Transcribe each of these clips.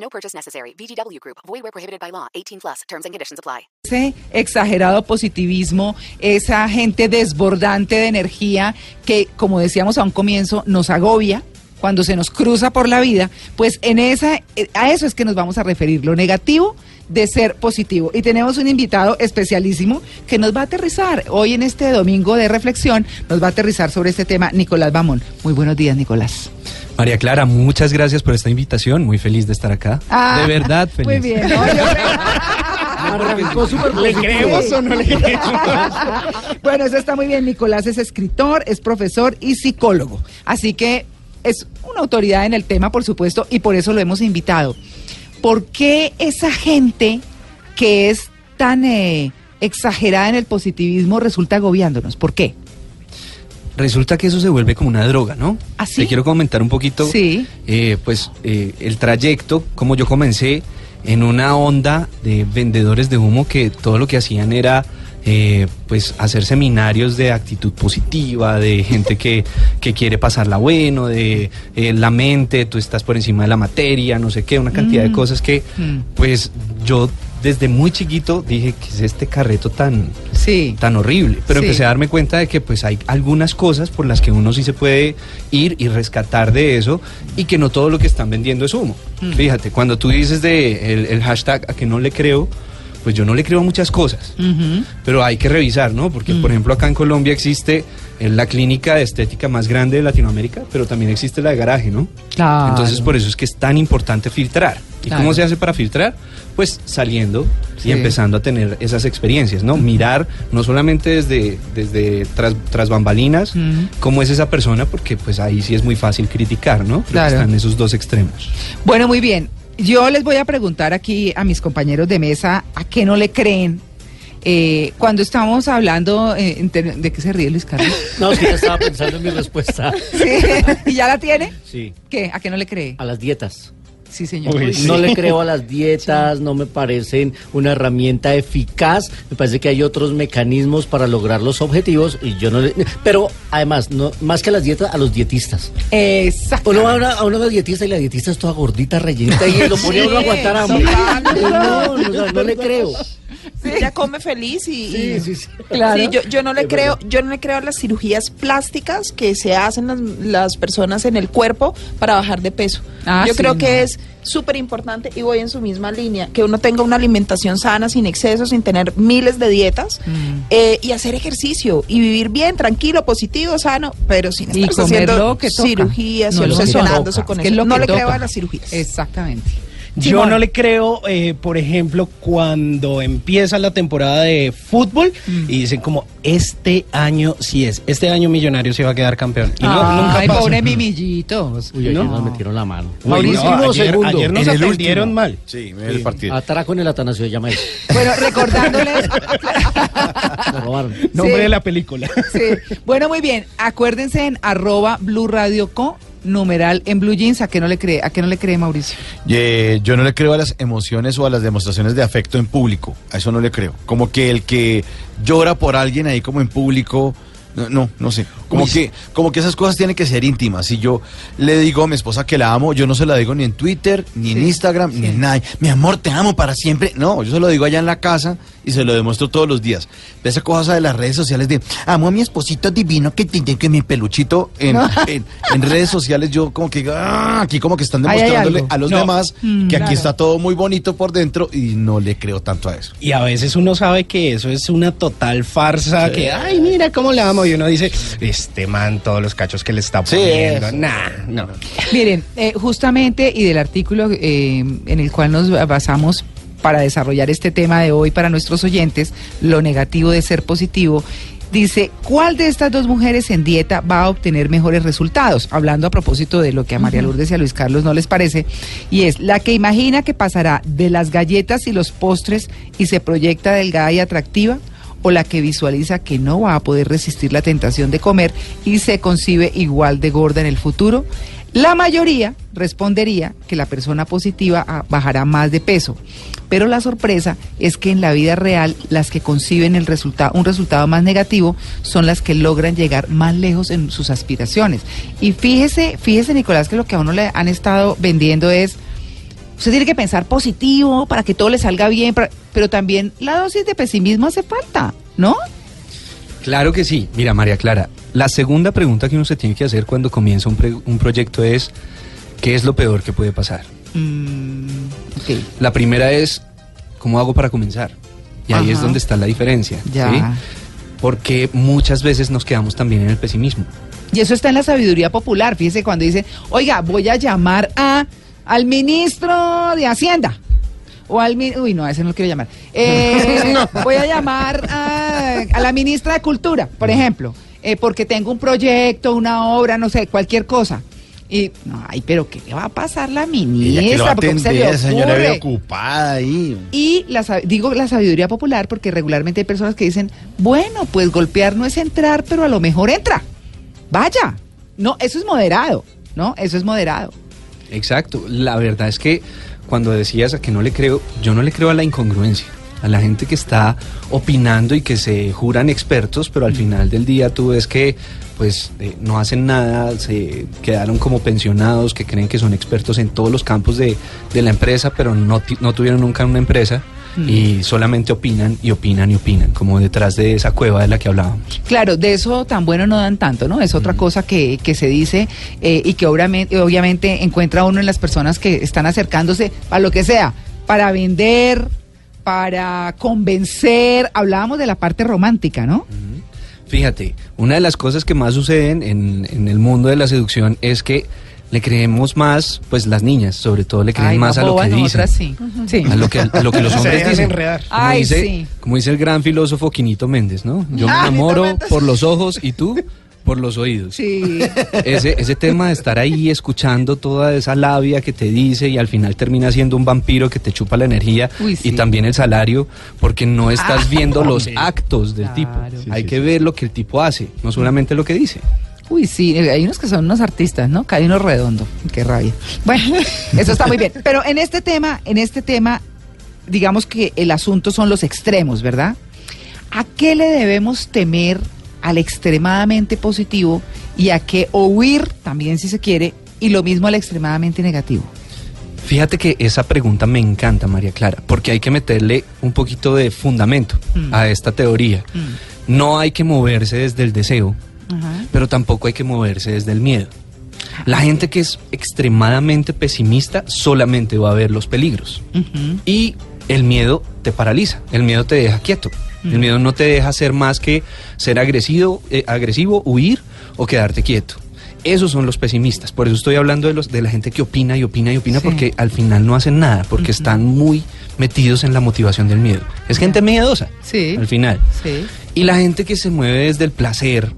No purchase necessary. VGW Group. Void where prohibited by law. 18 plus. Terms and conditions apply. Ese exagerado positivismo, esa gente desbordante de energía que, como decíamos a un comienzo, nos agobia cuando se nos cruza por la vida, pues en esa, eh, a eso es que nos vamos a referir, lo negativo de ser positivo. Y tenemos un invitado especialísimo que nos va a aterrizar hoy en este domingo de reflexión, nos va a aterrizar sobre este tema, Nicolás Bamón. Muy buenos días, Nicolás. María Clara, muchas gracias por esta invitación. Muy feliz de estar acá. Ah, de verdad, feliz. Muy bien. No, yo ¿Le creemos o no le creemos? bueno, eso está muy bien. Nicolás es escritor, es profesor y psicólogo. Así que es una autoridad en el tema, por supuesto, y por eso lo hemos invitado. ¿Por qué esa gente que es tan eh, exagerada en el positivismo resulta agobiándonos? ¿Por qué? Resulta que eso se vuelve como una droga, ¿no? ¿Ah, sí? Te quiero comentar un poquito, Sí. eh, pues, eh, el trayecto, como yo comencé en una onda de vendedores de humo que todo lo que hacían era, eh, pues, hacer seminarios de actitud positiva, de gente que, que quiere pasarla bueno, de eh, la mente, tú estás por encima de la materia, no sé qué, una cantidad de cosas que, Mm. pues, yo desde muy chiquito dije que es este carreto tan, Sí. tan horrible. Pero Sí. empecé a darme cuenta de que pues hay algunas cosas por las que uno sí se puede ir y rescatar de eso y que no todo lo que están vendiendo es humo. Mm. Fíjate, cuando tú dices de el, el hashtag a que no le creo, pues yo no le creo a muchas cosas. Pero hay que revisar, ¿no? Porque, Mm. por ejemplo, acá en Colombia existe eh, la clínica de estética más grande de Latinoamérica, pero también existe la de garaje, ¿no? Claro. Entonces, por eso es que es tan importante filtrar. ¿Y Claro. cómo se hace para filtrar? Pues saliendo Sí. y empezando a tener esas experiencias, ¿no? Mirar no solamente desde, desde tras, tras bambalinas cómo es esa persona, porque pues ahí sí es muy fácil criticar, ¿no? Creo que Claro. están esos dos extremos. Bueno, muy bien. Yo les voy a preguntar aquí a mis compañeros de mesa a qué no le creen. Eh, cuando estamos hablando, eh, ¿de qué se ríe Luis Carlos? No, que ya estaba pensando en mi respuesta. Sí. ¿Y ya la tiene? Sí, ¿Qué? ¿A qué no le cree? a las dietas. Sí, señor. Uy, No le creo a las dietas, no me parecen una herramienta eficaz. Me parece que hay otros mecanismos para lograr los objetivos y yo no le... Pero además, no, más que a las dietas, a los dietistas. Exacto. Uno va a una, a una dietista y la dietista es toda gordita, rellenita y lo pone a uno a aguantar hambre. No, no, no, no le creo. Ella come feliz y, Sí, y- sí, sí. Claro. Sí, yo, yo no le creo, yo no le creo a las cirugías plásticas que se hacen las, las personas en el cuerpo para bajar de peso. Ah, yo sí, creo no. que es súper importante y voy en su misma línea, que uno tenga una alimentación sana, sin excesos, sin tener miles de dietas Mm. eh, y hacer ejercicio y vivir bien, tranquilo, positivo, sano, pero sin estar haciendo cirugías No, obsesionándose con Es eso. no le creo a las cirugías. Exactamente. Yo no le creo, eh, por ejemplo, cuando empieza la temporada de fútbol y dicen como, este año sí es, este año Millonario se va a quedar campeón. Y no, nunca Ay, pasa. pobre mimillitos. Uy, ayer No. nos metieron la mano. Mauricio, Buenísimo ayer, segundo. ayer nos atendieron último. mal. Sí, el partido. Atraco en el Atanasio se llama eso. Bueno, recordándoles. Robaron. Nombre Sí. de la película. Sí. Bueno, muy bien. Acuérdense en arroba Blue Radio Co, numeral en Blue Jeans. ¿A qué no le cree? ¿A qué no le cree Mauricio? Yo no le creo a las emociones o a las demostraciones de afecto en público. A eso no le creo. Como que el que llora por alguien ahí como en público. No, no, no sé. Como Uy, que, como que esas cosas tienen que ser íntimas. Si yo le digo a mi esposa que la amo, yo no se la digo ni en Twitter, ni en Sí, Instagram, ni en nada. Mi amor, te amo para siempre. No, yo se lo digo allá en la casa y se lo demuestro todos los días. De esa cosa de las redes sociales de amo a mi esposito divino que tiene que mi peluchito en, en, en redes sociales yo como que ah, aquí como que están demostrándole a los No. demás Mm, que aquí claro. está todo muy bonito por dentro y no le creo tanto a eso. Y a veces uno sabe que eso es una total farsa, que, ay, mira cómo la amo. Y uno dice, este man, todos los cachos que le está Sí, poniendo. eso. Nah, no. Miren, eh, justamente y del artículo eh, en el cual nos basamos para desarrollar este tema de hoy para nuestros oyentes, lo negativo de ser positivo, Dice, ¿cuál de estas dos mujeres en dieta va a obtener mejores resultados? Hablando a propósito de lo que a María Lourdes y a Luis Carlos no les parece. Y es la que imagina que pasará de las galletas y los postres y se proyecta delgada y atractiva o la que visualiza que no va a poder resistir la tentación de comer y se concibe igual de gorda en el futuro. La mayoría respondería que la persona positiva ah, bajará más de peso, pero la sorpresa es que en la vida real las que conciben el resultado, un resultado más negativo son las que logran llegar más lejos en sus aspiraciones. Y fíjese, fíjese Nicolás que lo que a uno le han estado vendiendo es usted tiene que pensar positivo para que todo le salga bien, pero también la dosis de pesimismo hace falta, ¿no? Claro que sí. Mira, María Clara, la segunda pregunta que uno se tiene que hacer cuando comienza un, pre- un proyecto es, ¿qué es lo peor que puede pasar? Mm, ok. La primera es, ¿cómo hago para comenzar? Y ahí es donde está la diferencia. Ya. ¿sí? Porque muchas veces nos quedamos también en el pesimismo. Y eso está en la sabiduría popular. Fíjese cuando dice, oiga, voy a llamar a al ministro de Hacienda. O al uy no, a ese no lo quiero llamar. Eh, Voy a llamar a, a la ministra de Cultura, por ejemplo, eh, porque tengo un proyecto, una obra, no sé, cualquier cosa. Y, no, ay, pero ¿qué le va a pasar la Ella que lo ministra? va ¿Cómo se le señora, ocurre? ve ocupada ahí. Y la, digo la sabiduría popular porque regularmente hay personas que dicen, bueno, pues golpear no es entrar, pero a lo mejor entra. Vaya. No, eso es moderado, ¿no? Eso es moderado. Exacto. La verdad es que cuando decías a que no le creo, yo no le creo a la incongruencia. A la gente que está opinando y que se juran expertos, pero al final del día tú ves que pues eh, no hacen nada, se quedaron como pensionados, que creen que son expertos en todos los campos de, de la empresa, pero no, no tuvieron nunca una empresa y solamente opinan y opinan y opinan, como detrás de esa cueva de la que hablábamos. Claro, de eso tan bueno no dan tanto, ¿no? Es otra cosa que, que se dice eh, y que obviamente, obviamente encuentra uno en las personas que están acercándose a lo que sea, para vender, para convencer. Hablábamos de la parte romántica, ¿no? Fíjate, una de las cosas que más suceden en, en el mundo de la seducción es que le creemos más, pues las niñas, sobre todo le creen Ay, más no, a lo que dicen. nosotras sí. Sí. A lo que, a lo que los hombres dicen. Como, Ay, dice, sí. como dice el gran filósofo Quinito Méndez, ¿no? Yo me Ah, enamoro por los ojos y tú por los oídos. Sí. Ese, ese tema de estar ahí escuchando toda esa labia que te dice y al final termina siendo un vampiro que te chupa la energía Uy, sí. y también el salario porque no estás Ah, viendo los sí. actos del tipo. Claro. Sí, Hay que ver lo que el tipo hace, no solamente lo que dice. Uy, sí, hay unos que son unos artistas, ¿no? Uno redondo. Qué rabia. Bueno, eso está muy bien. Pero en este tema, en este tema, digamos que el asunto son los extremos, ¿verdad? ¿A qué le debemos temer al extremadamente positivo y a qué huir, también si se quiere, y lo mismo al extremadamente negativo? Fíjate que esa pregunta me encanta, María Clara, porque hay que meterle un poquito de fundamento Mm. a esta teoría. No hay que moverse desde el deseo, Ajá. pero tampoco hay que moverse desde el miedo. La gente que es extremadamente pesimista solamente va a ver los peligros. Y el miedo te paraliza, el miedo te deja quieto. El miedo no te deja hacer más que ser agresivo, eh, agresivo, huir o quedarte quieto. Esos son los pesimistas. Por eso estoy hablando de los de la gente que opina y opina y opina Sí. porque al final no hacen nada, porque están muy metidos en la motivación del miedo. Es gente miedosa. Sí. Al final. Sí. Y la gente que se mueve desde el placer,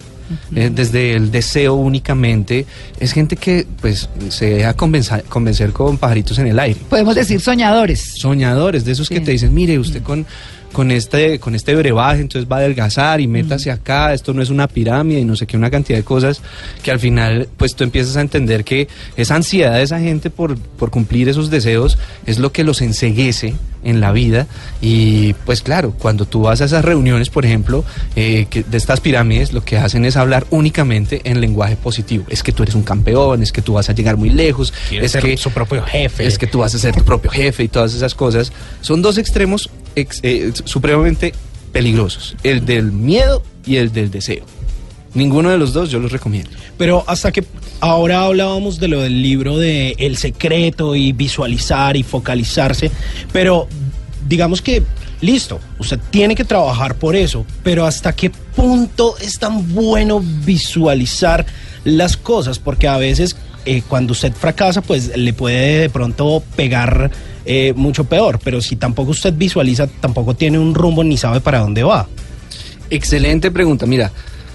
eh, desde el deseo únicamente, es gente que pues se deja convencer con pajaritos en el aire. Podemos decir soñadores. Soñadores, de esos que te dicen, mire, usted con, con este con este brebaje entonces va a adelgazar y métase acá, esto no es una pirámide y no sé qué, una cantidad de cosas que al final pues tú empiezas a entender que esa ansiedad de esa gente por, por cumplir esos deseos es lo que los enseguece en la vida y pues claro, cuando tú vas a esas reuniones, por ejemplo, eh, que de estas pirámides, lo que hacen es hablar únicamente en lenguaje positivo. Es que tú eres un campeón, es que tú vas a llegar muy lejos, es ser que su propio jefe. es que tú vas a ser tu propio jefe y todas esas cosas. Son dos extremos eh, supremamente peligrosos, el del miedo y el del deseo. Ninguno de los dos yo los recomiendo. Pero hasta que ahora hablábamos de lo del libro de El secreto y visualizar y focalizarse, pero digamos que listo, usted tiene que trabajar por eso, pero hasta qué punto es tan bueno visualizar las cosas, porque a veces eh, cuando usted fracasa, pues le puede de pronto pegar eh, mucho peor, pero si tampoco usted visualiza, tampoco tiene un rumbo ni sabe para dónde va. Excelente pregunta. Mira,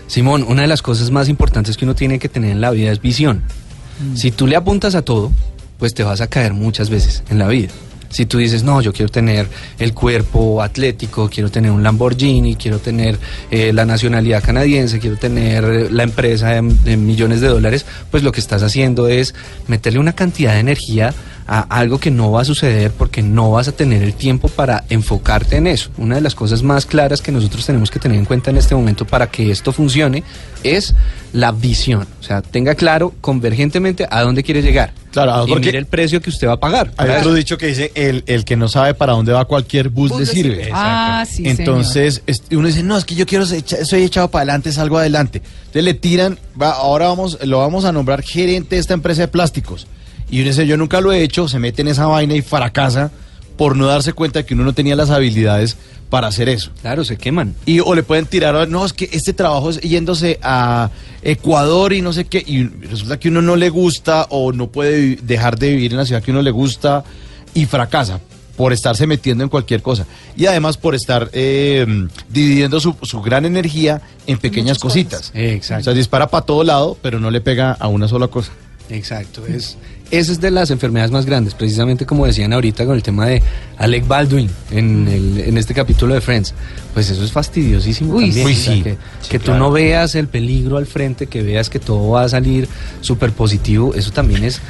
Simón, una de las cosas más importantes que uno tiene que tener en la vida es visión. Si tú le apuntas a todo, pues te vas a caer muchas veces en la vida. Si tú dices, no, yo quiero tener el cuerpo atlético, quiero tener un Lamborghini, quiero tener eh, la nacionalidad canadiense, quiero tener eh, la empresa de, de millones de dólares, pues lo que estás haciendo es meterle una cantidad de energía a algo que no va a suceder porque no vas a tener el tiempo para enfocarte en eso. Una de las cosas más claras que nosotros tenemos que tener en cuenta en este momento para que esto funcione es la visión. O sea, tenga claro convergentemente a dónde quiere llegar. Claro, y porque- mire el precio que usted va a pagar. Hay otro dicho que dice, el, el que no sabe para dónde va cualquier bus, Bus le sirve. sirve. Ah, sí, Entonces, es- uno dice, no, es que yo quiero, ser soy echado para adelante, salgo adelante. Entonces le tiran, va, ahora vamos, lo vamos a nombrar gerente de esta empresa de plásticos. Y uno dice, yo nunca lo he hecho, se mete en esa vaina y fracasa por no darse cuenta de que uno no tenía las habilidades para hacer eso. Claro, se queman. Y o le pueden tirar, no, es que este trabajo es yéndose a Ecuador y no sé qué, y resulta que uno no le gusta o no puede dejar de vivir en la ciudad que uno le gusta y fracasa por estarse metiendo en cualquier cosa. Y además por estar eh, dividiendo su, su gran energía en pequeñas cositas. Exacto. O sea, dispara para todo lado, pero no le pega a una sola cosa. Exacto, es, esa es de las enfermedades más grandes, precisamente como decían ahorita con el tema de Alec Baldwin en, el- en este capítulo de Friends. Pues eso es fastidiosísimo Uy, también. sí. o sea, Sí, que sí, que tú no veas el peligro al frente, que veas que todo va a salir súper positivo, eso también es,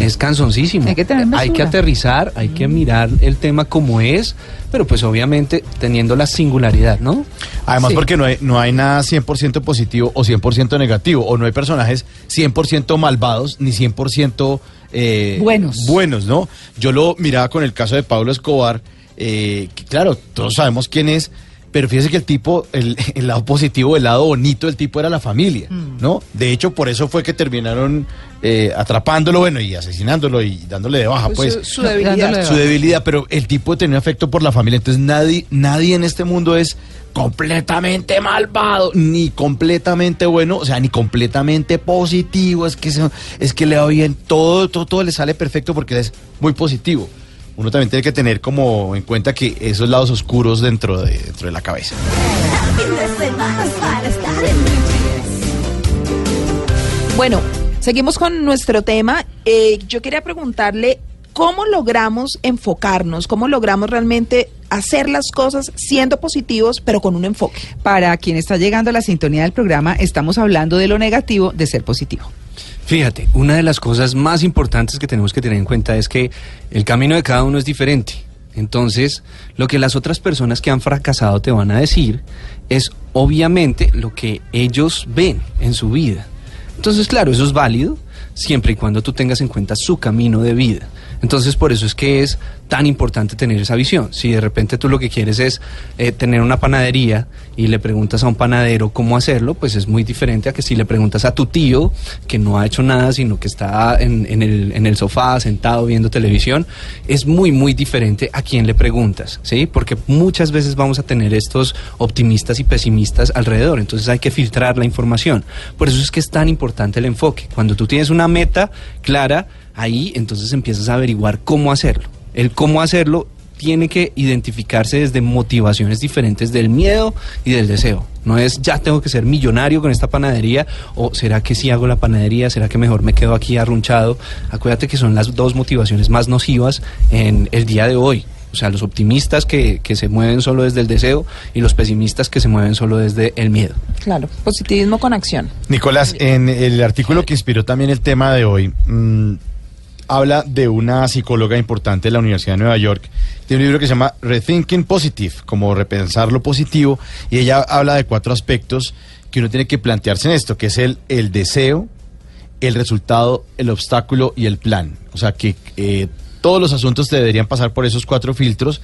es cansoncísimo. Hay que tener Hay que aterrizar, hay que mirar el tema como es, pero pues obviamente teniendo la singularidad, ¿no? Además, porque no hay, no hay nada 100% positivo o 100% negativo, o no hay personajes 100% malvados ni 100% eh, Buenos. buenos, ¿no? Yo lo miraba con el caso de Pablo Escobar, eh, que claro, todos sabemos quién es, pero fíjese que el tipo, el, el lado positivo, el lado bonito del tipo era la familia, Mm. ¿no? De hecho, por eso fue que terminaron eh, atrapándolo, bueno, y asesinándolo y dándole de baja, pues Su, su debilidad. Su debilidad, pero el tipo tenía afecto por la familia. Entonces nadie, nadie en este mundo es completamente malvado, ni completamente bueno, o sea, ni completamente positivo. Es que, se- es que le va bien, todo, todo, todo le sale perfecto porque es muy positivo. Uno también tiene que tener como en cuenta que esos lados oscuros dentro de, dentro de la cabeza. Bueno, seguimos con nuestro tema. Eh, yo quería preguntarle cómo logramos enfocarnos, cómo logramos realmente hacer las cosas siendo positivos, pero con un enfoque. Para quien está llegando a la sintonía del programa, estamos hablando de lo negativo de ser positivo. Fíjate, una de las cosas más importantes que tenemos que tener en cuenta es que el camino de cada uno es diferente. Entonces, lo que las otras personas que han fracasado te van a decir es obviamente lo que ellos ven en su vida. Entonces, claro, eso es válido siempre y cuando tú tengas en cuenta su camino de vida. Entonces, por eso es que es tan importante tener esa visión. Si de repente tú lo que quieres es eh, tener una panadería y le preguntas a un panadero cómo hacerlo, pues es muy diferente a que si le preguntas a tu tío que no ha hecho nada, sino que está en, en el, en el sofá sentado viendo televisión, es muy, muy diferente a quien le preguntas, ¿sí? Porque muchas veces vamos a tener estos optimistas y pesimistas alrededor, entonces hay que filtrar la información. Por eso es que es tan importante el enfoque. Cuando tú tienes una meta clara, ahí entonces empiezas a averiguar cómo hacerlo. El cómo hacerlo tiene que identificarse desde motivaciones diferentes del miedo y del deseo. No es ya tengo que ser millonario con esta panadería o será que si hago la panadería, será que mejor me quedo aquí arrunchado. Acuérdate que son las dos motivaciones más nocivas en el día de hoy. O sea, los optimistas que, que se mueven solo desde el deseo y los pesimistas que se mueven solo desde el miedo. Claro, positivismo con acción. Nicolás, en el artículo que inspiró también el tema de hoy, mm, habla de una psicóloga importante de la Universidad de Nueva York. Tiene un libro que se llama Rethinking Positive, como repensar lo positivo, y ella habla de cuatro aspectos que uno tiene que plantearse en esto, que es el, el deseo, el resultado, el obstáculo y el plan. O sea que eh, todos los asuntos deberían pasar por esos cuatro filtros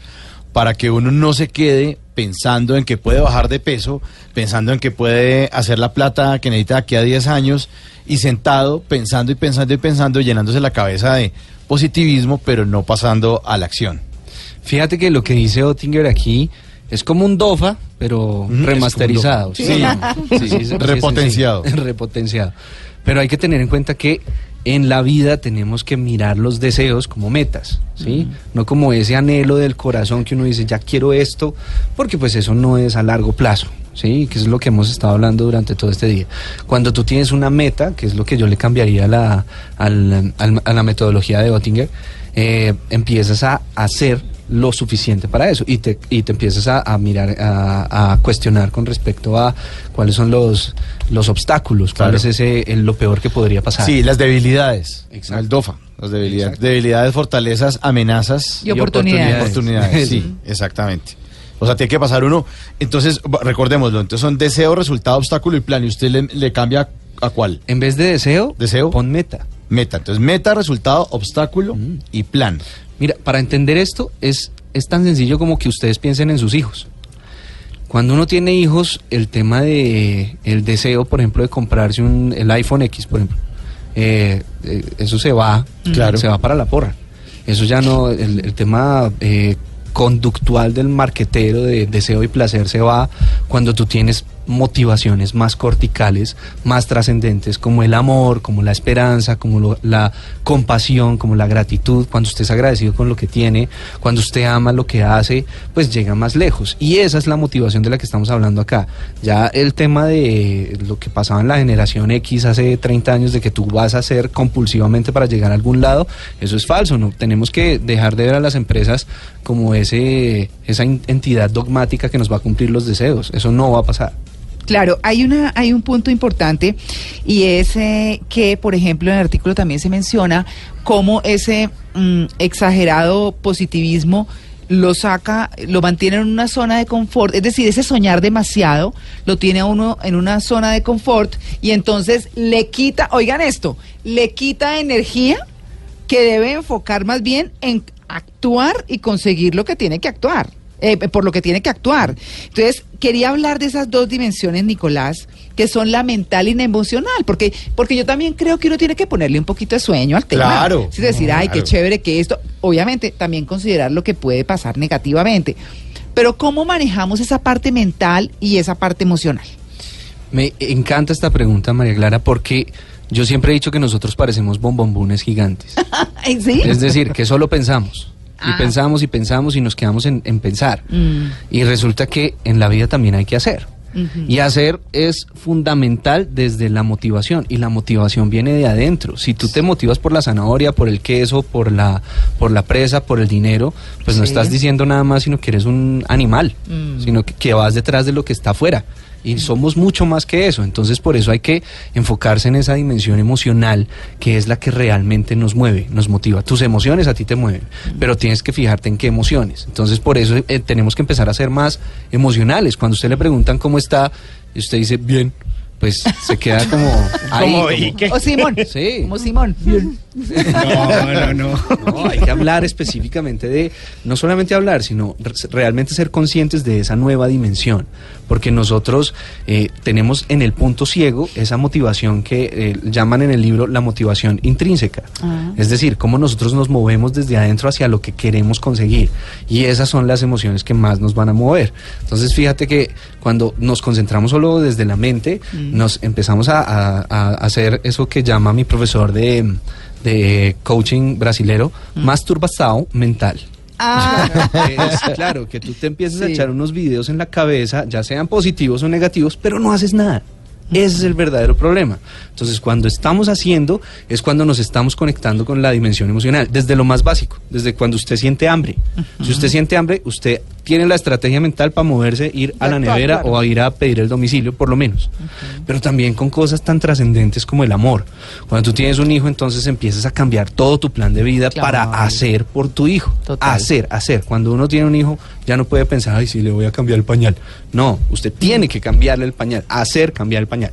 para que uno no se quede pensando en que puede bajar de peso, pensando en que puede hacer la plata que necesita aquí a 10 años y sentado pensando y pensando y pensando, llenándose la cabeza de positivismo, pero no pasando a la acción. Fíjate que lo que dice Ottinger aquí es como un DOFA, pero Mm, remasterizado. Sí. Sí, sí, sí, sí, Repotenciado. repotenciado. Pero hay que tener en cuenta que en la vida tenemos que mirar los deseos como metas, ¿sí? No como ese anhelo del corazón que uno dice, ya quiero esto, porque pues eso no es a largo plazo, ¿sí? Que es lo que hemos estado hablando durante todo este día. Cuando tú tienes una meta, que es lo que yo le cambiaría a la, al- al- a la metodología de Oettinger, eh, empiezas a hacer lo suficiente para eso y te, y te empiezas a, a mirar, a, a cuestionar con respecto a cuáles son los, los obstáculos, cuál es ese, el- lo peor que podría pasar. Sí, las debilidades. Exacto. El DOFA. Las debilidades, Exacto. debilidades, fortalezas, amenazas Y oportunidades. oportunidades. Sí, exactamente. O sea, tiene que pasar uno. Entonces, recordémoslo. Entonces son deseo, resultado, obstáculo y plan. ¿Y usted le, le cambia a cuál? En vez de deseo, Deseo. pon meta. Meta. Entonces, meta, resultado, obstáculo Mm. y plan. Mira, para entender esto es, es tan sencillo como que ustedes piensen en sus hijos. Cuando uno tiene hijos, el tema de el deseo, por ejemplo, de comprarse un, el iPhone X, por ejemplo, eh, eh, eso se va, Claro. se va para la porra. Eso ya no, el, el tema eh, conductual del marquetero de deseo y placer se va cuando tú tienes motivaciones más corticales, más trascendentes, como el amor, como la esperanza, como lo- la compasión, como la gratitud, cuando usted es agradecido con lo que tiene, cuando usted ama lo que hace, pues llega más lejos. Y esa es la motivación de la que estamos hablando acá. Ya el tema de lo que pasaba en la generación X hace 30 años, de que tú vas a hacer compulsivamente para llegar a algún lado, eso es falso, ¿no? Tenemos que dejar de ver a las empresas como ese, esa entidad dogmática que nos va a cumplir los deseos. Eso no va a pasar. Claro, hay una, hay un punto importante y es eh, que, por ejemplo, en el artículo también se menciona cómo ese mm, exagerado positivismo lo saca, lo mantiene en una zona de confort, es decir, ese soñar demasiado lo tiene a uno en una zona de confort y entonces le quita, oigan esto, le quita energía que debe enfocar más bien en actuar y conseguir lo que tiene que actuar, eh, por lo que tiene que actuar. Entonces, quería hablar de esas dos dimensiones, Nicolás, que son la mental y la emocional, porque, porque yo también creo que uno tiene que ponerle un poquito de sueño al tema. Claro. Es decir, ay, qué Claro. chévere que esto, obviamente también considerar lo que puede pasar negativamente. Pero ¿cómo manejamos esa parte mental y esa parte emocional? Me encanta esta pregunta, María Clara, porque yo siempre he dicho que nosotros parecemos bombombunes gigantes. Es decir, que solo pensamos. Y pensamos y pensamos y nos quedamos en, en pensar. Mm. Y resulta que en la vida también hay que hacer. Y hacer es fundamental desde la motivación. Y la motivación viene de adentro. Si tú te motivas por la zanahoria, por el queso, por la, por la presa, por el dinero, pues no estás diciendo nada más, sino que eres un animal. Mm. Sino que, que vas detrás de lo que está afuera. Y somos mucho más que eso. Entonces, por eso hay que enfocarse en esa dimensión emocional que es la que realmente nos mueve, nos motiva. Tus emociones a ti te mueven, pero tienes que fijarte en qué emociones. Entonces, por eso eh, tenemos que empezar a ser más emocionales. Cuando usted le preguntan cómo está, y usted dice, bien, pues se queda como ahí. Como, como- ¿y qué? O Simón. Sí. Como Simón. No, no, no. No, hay que hablar específicamente de, no solamente hablar, sino re- realmente ser conscientes de esa nueva dimensión, porque nosotros eh, tenemos en el punto ciego esa motivación que eh, llaman en el libro la motivación intrínseca, Ah. es decir, cómo nosotros nos movemos desde adentro hacia lo que queremos conseguir, y esas son las emociones que más nos van a mover. Entonces, fíjate que cuando nos concentramos solo desde la mente, nos empezamos a, a- a hacer eso que llama mi profesor de, de coaching brasilero, masturbação mental. Ah, Es, claro, que tú te empiezas a echar unos videos en la cabeza, ya sean positivos o negativos, pero no haces nada. Ese es el verdadero problema. Entonces, cuando estamos haciendo, es cuando nos estamos conectando con la dimensión emocional, desde lo más básico, desde cuando usted siente hambre. Si usted siente hambre, usted tiene la estrategia mental para moverse, ir a la nevera claro. o a ir a pedir el domicilio, por lo menos. Pero también con cosas tan trascendentes como el amor. Cuando tú tienes un hijo, entonces empiezas a cambiar todo tu plan de vida Claro. para hacer por tu hijo. Total. Hacer, hacer. Cuando uno tiene un hijo, ya no puede pensar, ay, sí, le voy a cambiar el pañal. No, usted tiene que cambiarle el pañal, hacer cambiar el pañal.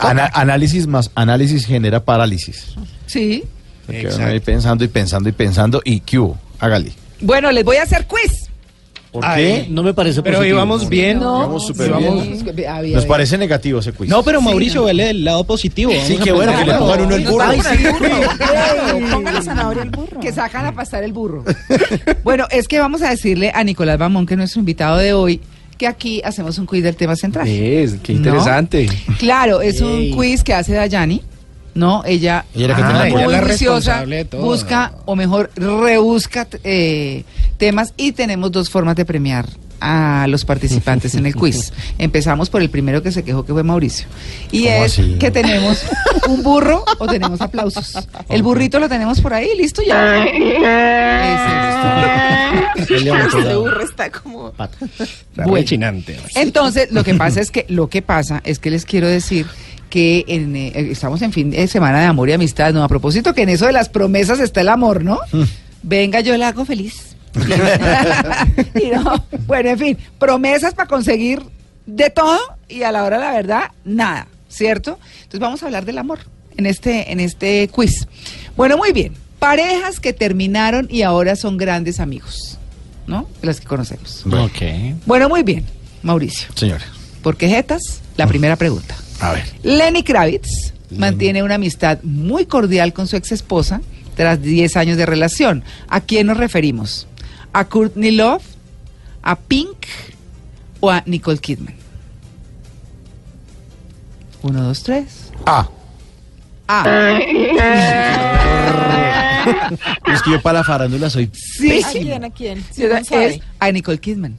Ana- análisis más análisis genera parálisis. Sí. Porque uno ahí pensando y pensando y pensando y ¿qué hubo? Hágale. Bueno, les voy a hacer quiz. ¿Por Ay, qué? No me parece Pero positivo. íbamos bien. Íbamos súper bien. Había- Nos parece negativo ese quiz. No, pero Mauricio, vele el lado positivo. Sí, Vamos qué bueno que le pongan uno el burro. Ay, sí, burro. Ponga la zanahoria al burro. que sacan a pasar el burro. bueno, es que vamos a decirle a Nicolás Bamón, que es nuestro invitado de hoy, que aquí hacemos un quiz del tema central. Es, qué ¿No? interesante. Claro, es un quiz que hace Dayani No, ella, Ella era que Ah, ella muy la juiciosa, responsable de todo. busca, o mejor, rebusca eh, temas y tenemos dos formas de premiar a los participantes en el quiz. Empezamos por el primero que se quejó, que fue Mauricio. Y ¿Cómo es así? que tenemos un burro o tenemos aplausos. El burrito lo tenemos por ahí, listo ya. Ese. Este burro está como... Bueno. Entonces, lo que pasa es que lo que pasa es que les quiero decir que en, eh, estamos en fin de semana de amor y amistad, no a propósito que en eso de las promesas está el amor, ¿no? Venga, yo la hago feliz. Y no, bueno, en fin, promesas para conseguir de todo y a la hora de la verdad nada, ¿cierto? Entonces vamos a hablar del amor en este en este quiz. Bueno, muy bien. Parejas que terminaron y ahora son grandes amigos, ¿no? Las que conocemos. Ok. Bueno, muy bien, Mauricio. Señora, ¿Por qué jetas? La primera pregunta. A ver. Lenny Kravitz mantiene una amistad muy cordial con su ex esposa tras 10 años de relación. ¿A quién nos referimos? ¿A Courtney Love? ¿A Pink? ¿O a Nicole Kidman? Uno, dos, tres. Ah, Ah, es que yo para la farándula soy sí. ¿A quién? ¿A quién? Sí, no es a Nicole Kidman.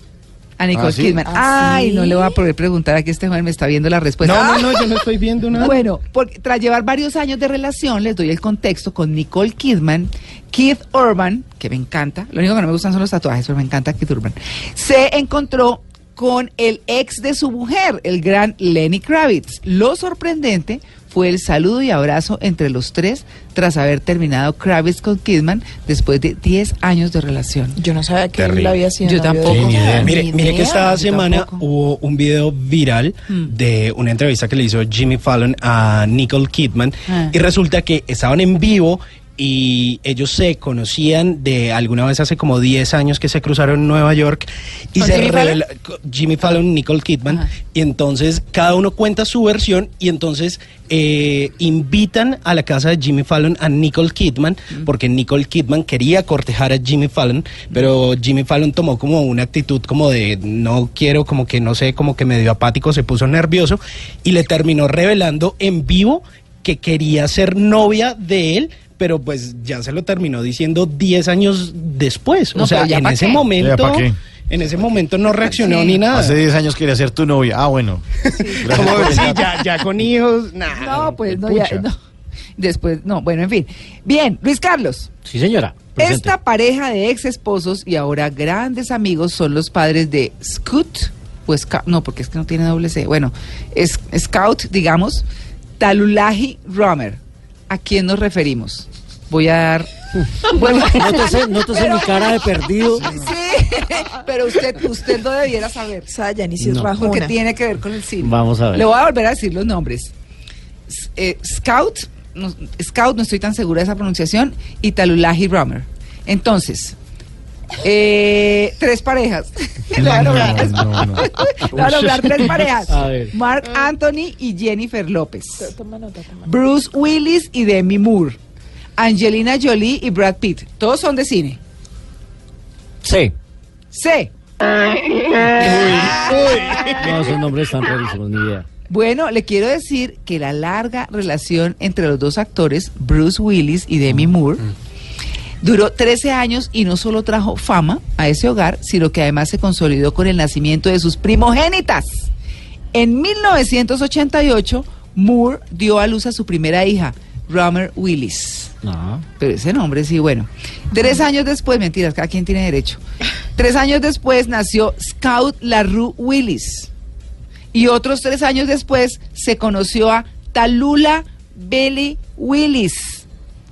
A Nicole ¿Ah, sí? Kidman. ¿Ah, Ay, sí? no le voy a poder preguntar aquí este joven me está viendo la respuesta. No, ¡Ah! no, no, yo no estoy viendo nada. Bueno, porque tras llevar varios años de relación, les doy el contexto con Nicole Kidman, Keith Urban, que me encanta, lo único que no me gustan son los tatuajes, pero me encanta Keith Urban, se encontró con el ex de su mujer, el gran Lenny Kravitz. Lo sorprendente fue el saludo y abrazo entre los tres tras haber terminado Kravitz con Kidman después de 10 años de relación. Yo no sabía que Terrible. él había sido Yo tampoco. idea. Mire, mire que esta yo semana tampoco. hubo un video viral Mm. de una entrevista que le hizo Jimmy Fallon a Nicole Kidman Ah. y resulta que estaban en vivo y ellos se conocían de alguna vez hace como 10 años que se cruzaron en Nueva York y ¿Con se Jimmy revela co- Jimmy Fallon, Nicole Kidman Ajá. y entonces cada uno cuenta su versión y entonces eh, invitan a la casa de Jimmy Fallon a Nicole Kidman porque Nicole Kidman quería cortejar a Jimmy Fallon, pero Jimmy Fallon tomó como una actitud como de no quiero, como que no sé, como que medio apático, se puso nervioso y le terminó revelando en vivo que quería ser novia de él. Pero pues ya se lo terminó diciendo 10 años después. No, o sea, en ese qué. momento, en ese momento no reaccionó Sí. ni nada. Hace 10 años quería ser tu novia. Ah, bueno. Gracias Como sí, ya, ya con hijos, nah, No, pues no, ya, no. Después, no, bueno, en fin. Bien, Luis Carlos. Sí, señora. presente. Esta pareja de ex esposos y ahora grandes amigos son los padres de Scoot, pues no, porque es que no tiene doble C. Bueno, es Scout, digamos, Talulahi Romer. ¿A quién nos referimos? Voy a dar. Bueno, Nótese, nótese mi cara de perdido. sí, pero usted, usted lo debiera saber. O sea, Yanis es No. rajona. Porque tiene que ver con el cine. Vamos a ver. Le voy a volver a decir los nombres. Eh, Scout, no, Scout, no estoy tan segura de esa pronunciación, y Talulahi Romer. Entonces, eh, tres parejas. Le a nombrar, No, no, no. le voy a nombrar tres parejas. A ver. Mark Anthony y Jennifer López. Toma nota, toma nota. Bruce Willis y Demi Moore. Angelina Jolie y Brad Pitt. Todos son de cine. Sí. C. No, esos nombres están rarísimos, ni idea. Bueno, le quiero decir que la larga relación entre los dos actores, Bruce Willis y Demi Moore, duró 13 años y no solo trajo fama a ese hogar, sino que además se consolidó con el nacimiento de sus primogénitas. En 1988, Moore dio a luz a su primera hija, Romer Willis. No. Pero ese nombre sí, bueno. Tres años después, mentiras, cada quien tiene derecho. Tres años después nació Scout LaRue Willis. Y otros tres años después se conoció a Talula Belly Willis,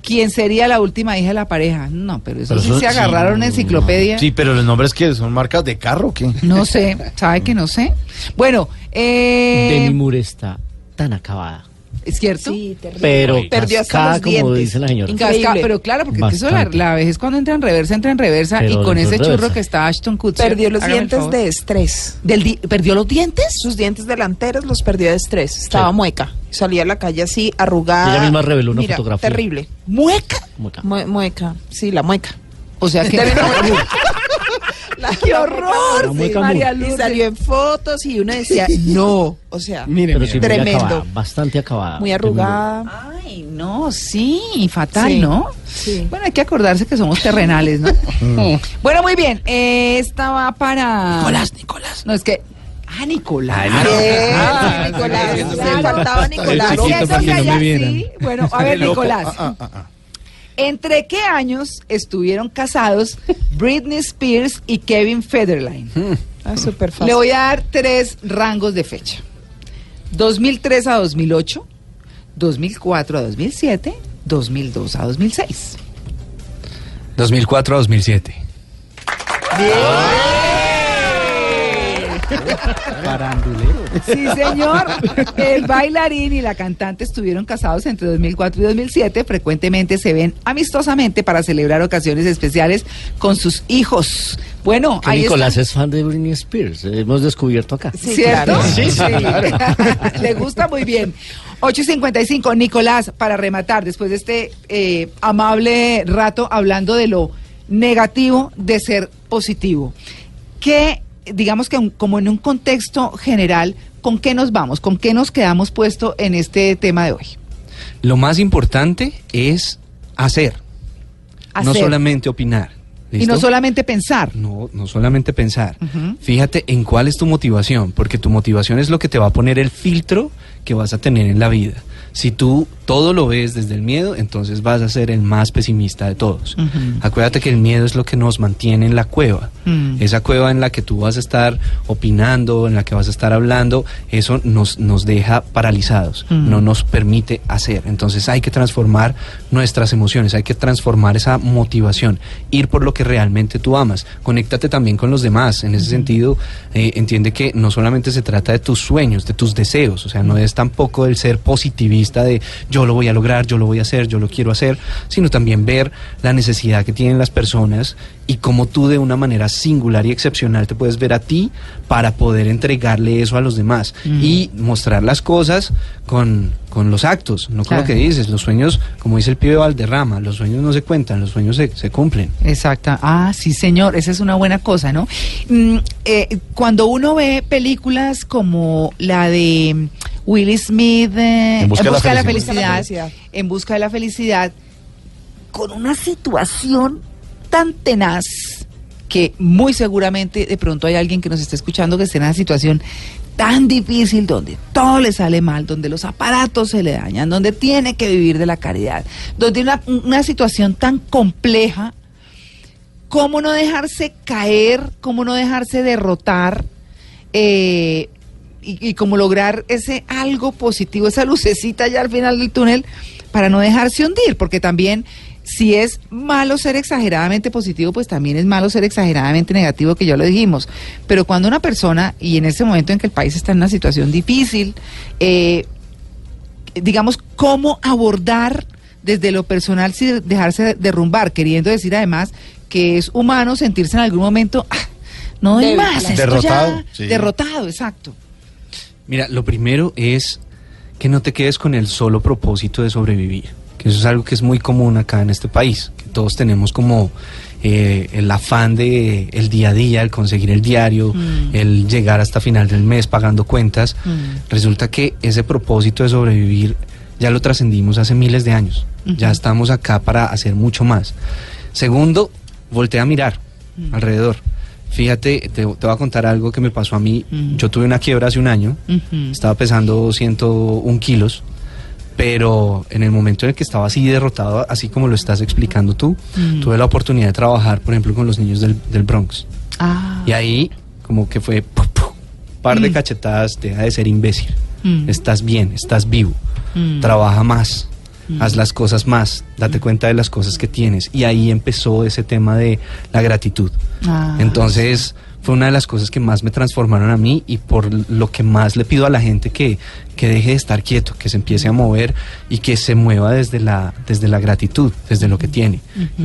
quien sería la última hija de la pareja. No, pero eso Pero sí eso- se agarraron en enciclopedia. Sí, pero los nombres que son marcas de carro, ¿o ¿qué? No sé, ¿sabe que no sé? Bueno, eh, Demi Moore está tan acabada. ¿Es cierto? Sí, terrible. Pero Perdió hasta cascada, los como dice la señora. Casca- pero claro, porque es que eso la, la vejez cuando entra en reversa, entra en reversa Pero y con ese churro reversa. que está Ashton Kutcher. Perdió los dientes de estrés. Del di- ¿Perdió los dientes? Sus dientes delanteros los perdió de estrés. Estaba mueca. Salía a la calle así, arrugada. Ella misma reveló una Mira, fotografía. Terrible. ¿Mueca? Como acá. Mue- mueca. Sí, la mueca. O sea que... La- ¡Qué horror! La mueca María Y Lourdes. salió en fotos y uno decía, no. O sea, Mire, Pero mire. sí, muy Tremendo. acabada, bastante acabada. muy arrugada. Ay, no, sí, fatal, Sí, ¿no? sí. Bueno, hay que acordarse que somos terrenales, ¿no? bueno, muy bien. eh, esta va para. Nicolás, Nicolás. No, es que. Ah, Nicolás. Ay, no. Eh, Ah, Nicolás, sí, le sí, faltaba Nicolás. chiquito no me sí. Bueno, a ver, Nicolás. ¿Entre qué años estuvieron casados Britney Spears y Kevin Federline? Ah, súper fácil. Le voy a dar tres rangos de fecha. 2003 a 2008, 2004 a 2007, 2002 a 2006. 2004 a 2007. Parandulero. Sí, señor. El bailarín y la cantante estuvieron casados entre 2004 y 2007. Frecuentemente se ven amistosamente para celebrar ocasiones especiales con sus hijos. Bueno, Que ahí Nicolás está. es fan de Britney Spears. Hemos descubierto acá. Sí, ¿Cierto? claro. Sí, sí. Le gusta muy bien. 8.55, Nicolás, para rematar, después de este eh, amable rato hablando de lo negativo de ser positivo. ¿Qué, digamos que un- como en un contexto general, con qué nos vamos? ¿Con qué nos quedamos puesto en este tema de hoy? Lo más importante es hacer, no Hacer. solamente opinar. Y no solamente pensar. No, no solamente pensar. Fíjate en cuál es tu motivación, porque tu motivación es lo que te va a poner el filtro que vas a tener en la vida. Si tú todo lo ves desde el miedo, entonces vas a ser el más pesimista de todos. Acuérdate que el miedo es lo que nos mantiene en la cueva. Mm. Esa cueva en la que tú vas a estar opinando, en la que vas a estar hablando, eso nos, nos deja paralizados, Mm. no nos permite hacer. Entonces hay que transformar nuestras emociones, hay que transformar esa motivación, ir por lo que realmente tú amas. Conéctate también con los demás. En ese sentido, eh, entiende que no solamente se trata de tus sueños, de tus deseos, o sea, no es tampoco el ser positivista de yo lo voy a lograr, yo lo voy a hacer, yo lo quiero hacer, sino también ver la necesidad que tienen las personas y cómo tú de una manera singular y excepcional te puedes ver a ti para poder entregarle eso a los demás y mostrar las cosas con, con los actos, no con Claro. lo que dices. Los sueños, como dice el pibe Valderrama, los sueños no se cuentan, los sueños se, se cumplen. Exacta. Ah, sí, señor, esa es una buena cosa, ¿no? Mm, eh, cuando uno ve películas como la de Will Smith, eh, En busca de la de la felicidad. felicidad, en busca de la felicidad, con una situación tan tenaz que muy seguramente de pronto hay alguien que nos está escuchando que esté en una situación tan difícil donde todo le sale mal, donde los aparatos se le dañan, donde tiene que vivir de la caridad, donde una, situación tan compleja cómo no dejarse caer, cómo no dejarse derrotar eh, y, y cómo lograr ese algo positivo, esa lucecita ya al final del túnel para no dejarse hundir, porque también si es malo ser exageradamente positivo, pues también es malo ser exageradamente negativo, que ya lo dijimos. Pero cuando una persona, y en este momento en que el país está en una situación difícil, eh, digamos, cómo abordar desde lo personal sin dejarse derrumbar, queriendo decir además que es humano sentirse en algún momento, "Ah, no doy más, esto Derrotado, ya- sí. derrotado, exacto. Mira, lo primero es que no te quedes con el solo propósito de sobrevivir, que eso es algo que es muy común acá en este país, que todos tenemos como eh, el afán de el día a día, el conseguir el diario, Mm. el llegar hasta final del mes pagando cuentas. Mm. Resulta que ese propósito de sobrevivir ya lo trascendimos hace miles de años. Ya estamos acá para hacer mucho más. Segundo, voltea a mirar alrededor. Fíjate, te, te voy a contar algo que me pasó a mí. Mm. Yo tuve una quiebra hace un año. Estaba pesando 101 kilos, pero en el momento en el que estaba así derrotado, así como lo estás explicando tú, Mm. tuve la oportunidad de trabajar, por ejemplo, con los niños del, del Bronx. Ah, Y ahí, como que fue pu, pu, par de Mm. cachetadas, deja de ser imbécil. Mm. Estás bien, estás vivo. Mm. Trabaja más. Haz las cosas más, date cuenta de las cosas que tienes. Y ahí empezó ese tema de la gratitud. Ah. Entonces fue una de las cosas que más me transformaron a mí y por lo que más le pido a la gente que, que deje de estar quieto, que se empiece a mover y que se mueva desde la, desde la gratitud, desde lo que tiene.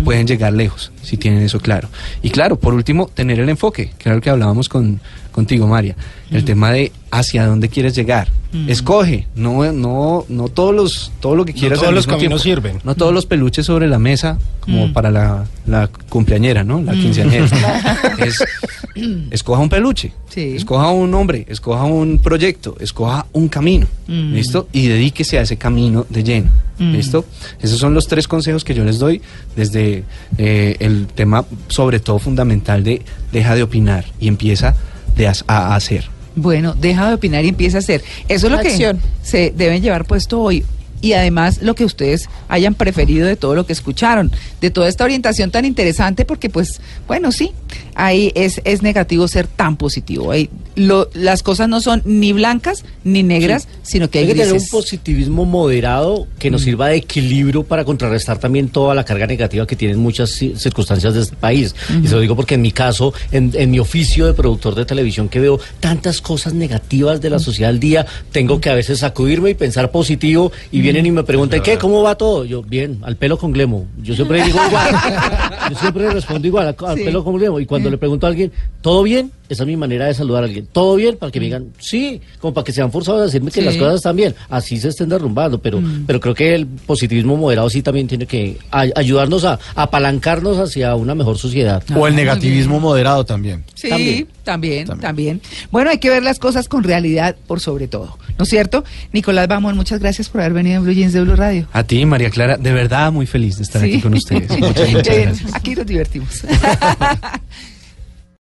Pueden llegar lejos si tienen eso claro. Y claro, por último, tener el enfoque, que era lo que hablábamos con, contigo, María. El tema de hacia dónde quieres llegar. Mm. Escoge, no, no, no todos los, todo lo que No quieras. todos al los caminos tiempo. sirven. No todos los peluches sobre la mesa, como Mm. para la, la cumpleañera, ¿no? La quinceañera. es, escoja un peluche, Sí. escoja un hombre, escoja un proyecto, escoja un camino, Mm. ¿listo? Y dedíquese a ese camino de lleno. Mm. ¿Listo? Esos son los tres consejos que yo les doy desde eh, el tema, sobre todo fundamental, de deja de opinar y empieza de as- a hacer. Bueno, deja de opinar y empieza a hacer. Eso es lo Acción. que se deben llevar puesto hoy. Y además lo que ustedes hayan preferido de todo lo que escucharon, de toda esta orientación tan interesante, porque pues, bueno, sí, ahí es, es negativo ser tan positivo. Ahí lo- las cosas no son ni blancas ni negras, sino que hay, Hay que tener un positivismo moderado que nos sirva de equilibrio para contrarrestar también toda la carga negativa que tienen muchas ci- circunstancias de este país. Y se lo digo porque en mi caso, en, en mi oficio de productor de televisión, que veo tantas cosas negativas de la sociedad al día, tengo que a veces sacudirme y pensar positivo. Y vienen y me preguntan, ¿qué? ¿Cómo va todo? Yo, bien, al pelo con glemo. Yo siempre digo igual. Yo siempre respondo igual, al, al Sí. pelo con glemo. Y cuando le pregunto a alguien, ¿todo bien? Esa es mi manera de saludar a alguien. ¿Todo bien? Para que me digan, sí, como para que sean forzados a decirme que las cosas están bien. Así se estén derrumbando, pero, pero creo que el positivismo moderado sí también tiene que ay- ayudarnos a, a apalancarnos hacia una mejor sociedad. O el Ah, negativismo moderado también. Sí, También. también, también, También. Bueno, hay que ver las cosas con realidad por sobre todo, ¿no es cierto? Nicolás Bamón, muchas gracias por haber venido en Blue Jeans de Blue Radio. A ti, María Clara, de verdad muy feliz de estar Sí. aquí con ustedes. Muchas, muchas gracias. Aquí nos divertimos.